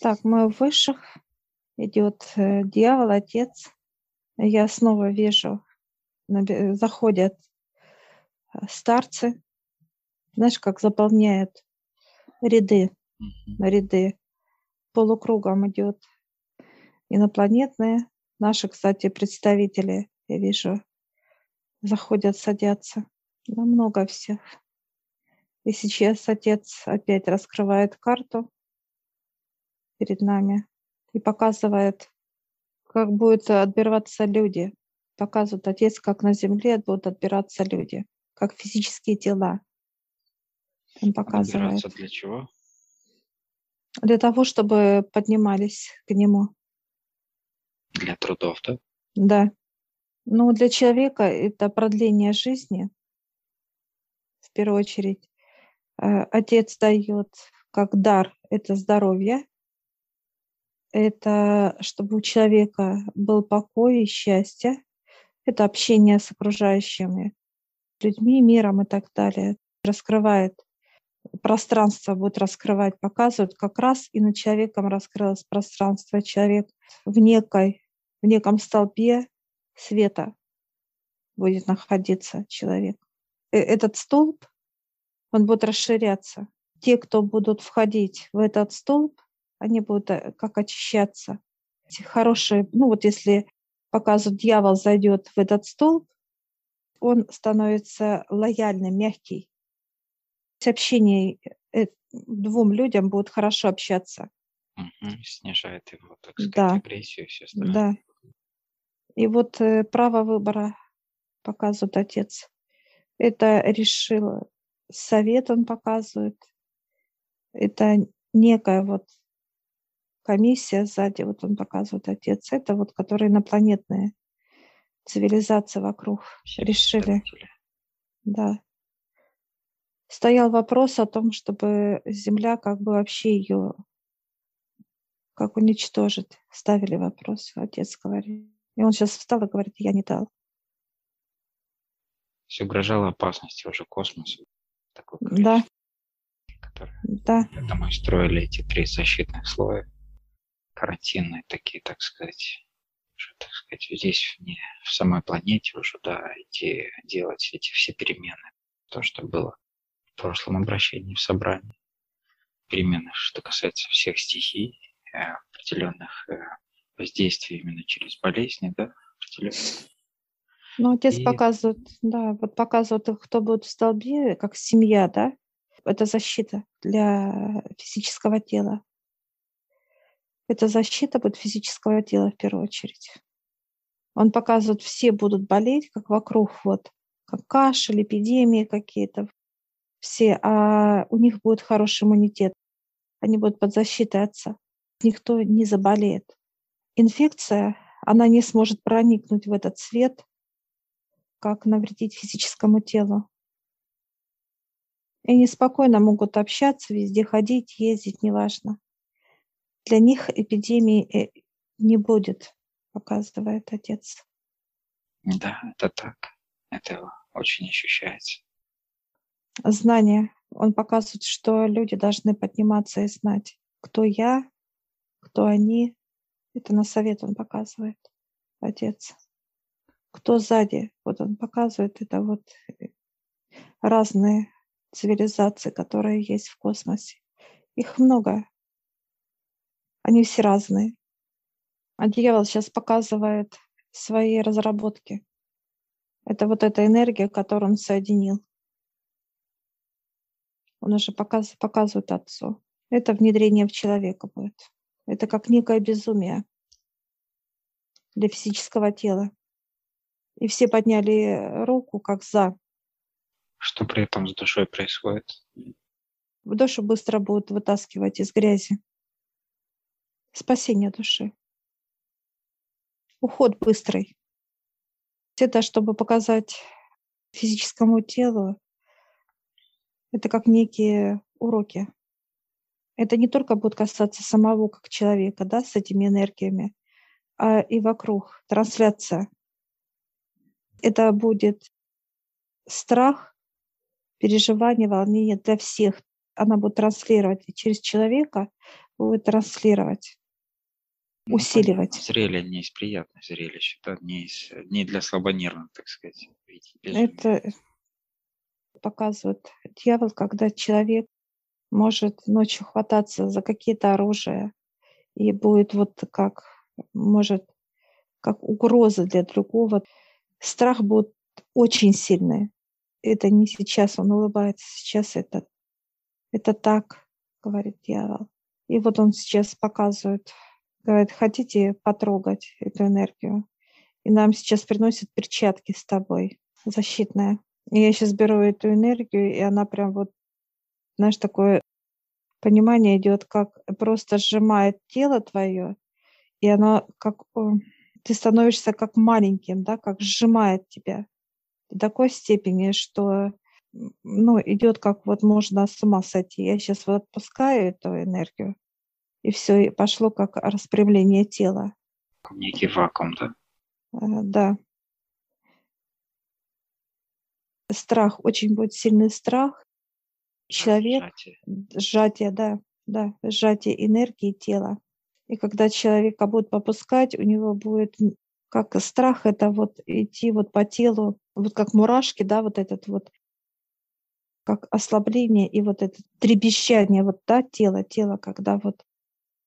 Так, мы в высших. Идет э, дьявол, отец. Я снова вижу, заходят э, старцы. Знаешь, как заполняют ряды, ряды. Полукругом идет инопланетные. Наши, кстати, представители, я вижу, заходят, садятся. Да, много всех. И сейчас отец опять раскрывает карту перед нами и показывает, как будут отбираться люди. Показывает отец, как на земле будут отбираться люди, как физические тела. Он показывает. Отбираться для чего? Для того, чтобы поднимались к нему. Для трудов, да? Да. Ну, для человека это продление жизни, в первую очередь. Э, Отец дает как дар это здоровье, это чтобы у человека был покой и счастье, это общение с окружающими людьми, миром и так далее. Раскрывает пространство, будет раскрывать, показывает, как раз и над человеком раскрылось пространство. Человек в некой, в неком столбе света будет находиться человек. Э, Этот столб, он будет расширяться. Те, кто будут входить в этот столб, они будут э, как очищаться. Эти хорошие, ну вот если показывают, дьявол зайдет в этот столб, он становится лояльным, мягкий. С общение э, двум людям будет хорошо общаться. Мгм. Снижает его, так сказать, Да. агрессию и все остальное. Да. И вот э, право выбора показывает отец. Это решил совет, он показывает. Это некая вот комиссия сзади, вот он показывает отец. Это вот, которые инопланетные цивилизации вокруг Все решили. Да. Стоял вопрос о том, чтобы Земля как бы вообще ее как уничтожить. Ставили вопрос, отец говорит. И он сейчас встал и говорит, я не дал. Все угрожало опасности уже космосу. Такой Да, который да, Поэтому и строили эти три защитных слоя. Карантинные такие, так сказать. Уже, так сказать, здесь, не в самой планете уже, да, идти делать эти все перемены. То, что было в прошлом обращении в собрании. Перемены, что касается всех стихий, э, определенных э, воздействий именно через болезни, да, определенных. Но отец И- показывает, да, вот показывает, кто будет в столбе, как семья, да, это защита для физического тела. Это защита будет физического тела в первую очередь. Он показывает, все будут болеть, как вокруг, вот, как кашель, эпидемии какие-то, все, а у них будет хороший иммунитет. Они будут под защитой отца. Никто не заболеет. Инфекция, она не сможет проникнуть в этот свет, как навредить физическому телу. И они спокойно могут общаться, везде ходить, ездить, неважно. Для них эпидемии э, не будет, показывает отец. Да, это так. Это очень ощущается. Знание. Он показывает, что люди должны подниматься и знать, кто я, кто они. Это на совет он показывает, отец. Кто сзади, вот он показывает, это вот э, разные цивилизации, которые есть в космосе. Их много. Они все разные. А дьявол сейчас показывает свои разработки. Это вот эта энергия, которую он соединил. Он уже показ, показывает отцу. Это внедрение в человека будет. Это как некое безумие для физического тела. И все подняли руку как за. Что при этом с душой происходит? Душу быстро будут вытаскивать из грязи. Спасение души. Уход быстрый. Это чтобы показать физическому телу, это как некие уроки. Это не только будет касаться самого как человека, да, с этими энергиями, а и вокруг, трансляция. Это будет страх, переживание, волнение для всех. Она будет транслировать через человека будет транслировать, Ну, усиливать. Зрелище не из приятных зрелищ, да, не, из, не для слабонервных, так сказать. Это показывает дьявол, когда человек может ночью хвататься за какие-то оружия и будет вот как, может, как угроза для другого. Страх будет очень сильный. Это не сейчас он улыбается, сейчас это, это так, говорит дьявол. И вот он сейчас показывает, говорит, хотите потрогать эту энергию? И нам сейчас приносят перчатки с тобой, защитные. И я сейчас беру эту энергию, и она прям вот, знаешь, такое понимание идет, как просто сжимает тело твое, и оно как ты становишься как маленьким, да, как сжимает тебя до такой степени, что ну, идет как вот можно с ума сойти. Я сейчас вот отпускаю эту энергию, и все, и пошло как распрямление тела. Некий вакуум, да. Э, Да, страх, очень будет сильный страх. Человек, Сжатие. сжатие, да, да, сжатие энергии тела. И когда человека будет попускать, у него будет как страх это вот идти вот по телу, вот как мурашки, да, вот этот вот, как ослабление и вот это трепещание вот, да, тела, тело, когда вот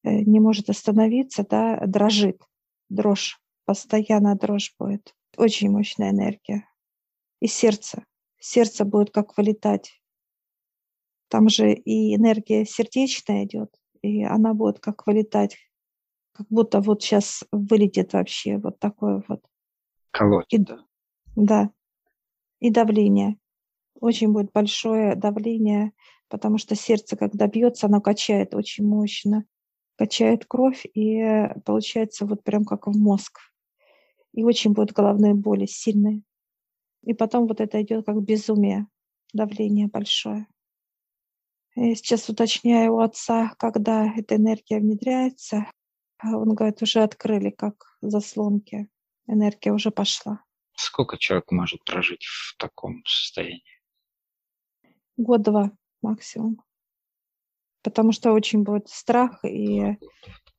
не может остановиться, да, дрожит, дрожь, постоянно дрожь будет. Очень мощная энергия. И сердце, сердце будет как вылетать. Там же и энергия сердечная идет, и она будет как вылетать, как будто вот сейчас вылетит вообще вот такое вот. Колоть, И, да. да, и давление. Очень будет большое давление, потому что сердце, когда бьется, оно качает очень мощно, качает кровь, и получается вот прям как в мозг. И очень будут головные боли сильные. И потом вот это идет как безумие, давление большое. Я сейчас уточняю у отца, когда эта энергия внедряется. А Он говорит, уже открыли как заслонки. Энергия уже пошла. Сколько человек может прожить в таком состоянии? Год-два максимум. Потому что очень будет страх и Два.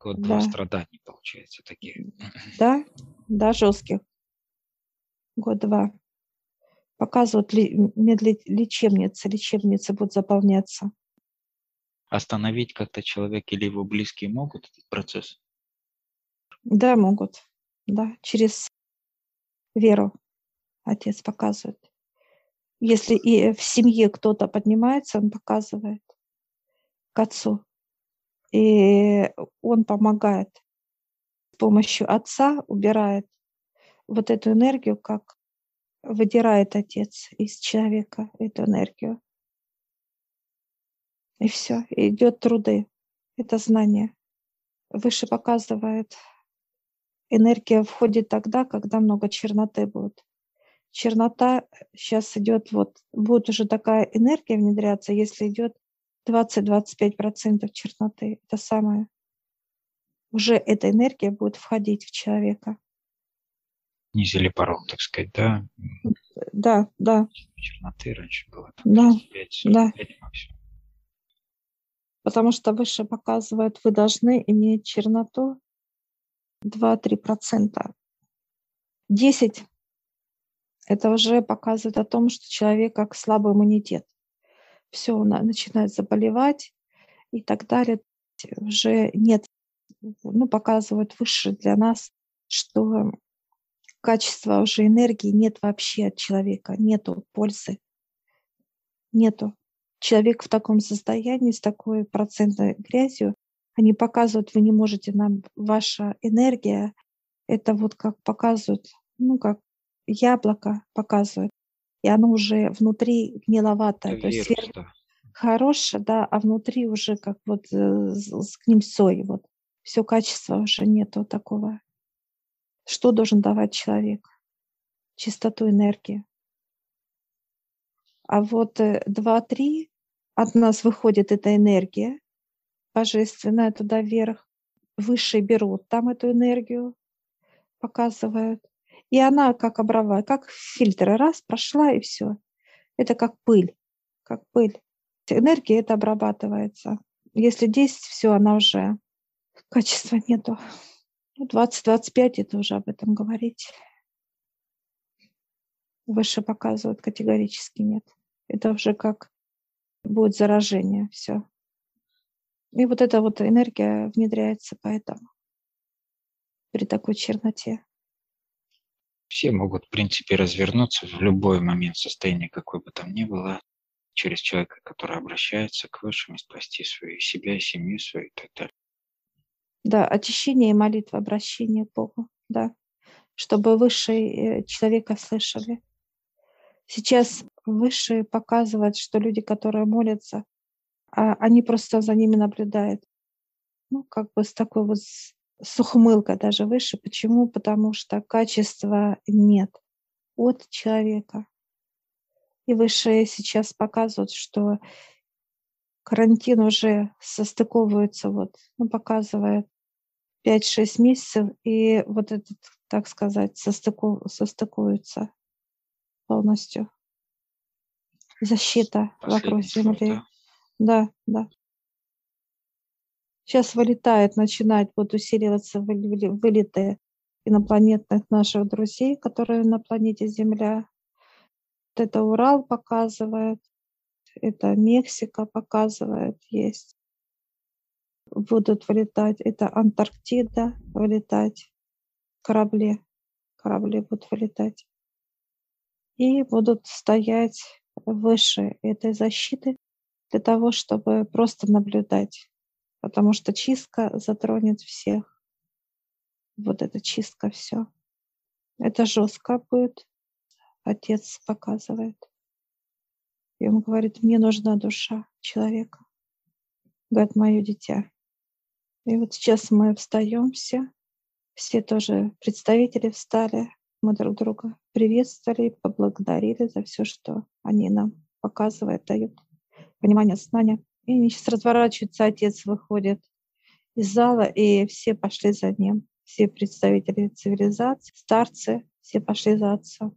Вот два да, страданий, получается, таких. да, да, жестких. Год-два. Показывают ли, медли- лечебницы, лечебницы будут заполняться. Остановить как-то человек или его близкие могут этот процесс? Да, могут. Да, через веру отец показывает. Если и в семье кто-то поднимается, он показывает к отцу. И он помогает с помощью отца, убирает вот эту энергию, как выдирает отец из человека эту энергию. И все, идет труды. Это знание. Выше показывает, энергия входит тогда, когда много черноты будет. Чернота сейчас идет, вот будет уже такая энергия внедряться, если идет 20-25% черноты. Это самое. Уже эта энергия будет входить в человека. Снизили порог, так сказать, да? Да, да, Черноты раньше было там да, 35, да. 45 максимум. Потому что выше показывает, вы должны иметь черноту 2-3%. 10 это уже показывает о том, что человек как слабый иммунитет. Все, он на- начинает заболевать и так далее. Уже нет, ну, показывает выше для нас, что качества уже энергии нет вообще от человека, нету пользы, нету. Человек в таком состоянии, с такой процентной грязью, они показывают, вы не можете нам, ваша энергия, это вот как показывают, ну, как яблоко показывает, и оно уже внутри гниловатое, то есть сверху хорошее, да, а внутри уже как вот э, с гнильцой, вот. Все качество уже нету такого. Что должен давать человек? Чистоту энергии. А вот э, 2-3 от нас выходит эта энергия божественная туда вверх, выше берут там эту энергию, показывают. И она как обрывает, как фильтры, раз, прошла и все. Это как пыль, как пыль. Энергия это обрабатывается. Если 10, все, она уже качества нету. Ну, 20-25 это уже об этом говорить. Выше показывают категорически нет. Это уже как будет заражение, все. И вот эта вот энергия внедряется поэтому при такой черноте. Все могут, в принципе, развернуться в любой момент состояния, какой бы там ни было, через человека, который обращается к высшим, и спасти свою себя, семью свою и так далее. Да, очищение и молитва, обращение к Богу, да, чтобы высшие э, человека слышали. Сейчас высшие показывают, что люди, которые молятся, а они просто за ними наблюдают. Ну, как бы с такой вот с ухмылкой даже выше. Почему? Потому что качества нет от человека. И высшие сейчас показывают, что карантин уже состыковывается, вот, ну, показывает 5-6 месяцев, и вот этот, так сказать, состыку, состыкуется полностью. Защита Последний вокруг Земли. да, да. Сейчас вылетает, начинает вот усиливаться вылеты инопланетных наших друзей, которые на планете Земля. Вот это Урал показывает, это Мексика показывает, есть будут вылетать, это Антарктида вылетать, корабли, корабли будут вылетать. И будут стоять выше этой защиты для того, чтобы просто наблюдать, потому что чистка затронет всех. Вот эта чистка, все. Это жестко будет. Отец показывает. И он говорит, мне нужна душа человека. Говорит, мое дитя. И вот сейчас мы встаем все, все тоже представители встали, мы друг друга приветствовали, поблагодарили за все, что они нам показывают, дают понимание, знания. И они сейчас разворачиваются, отец выходит из зала, и все пошли за ним. Все представители цивилизации, старцы, все пошли за отцом.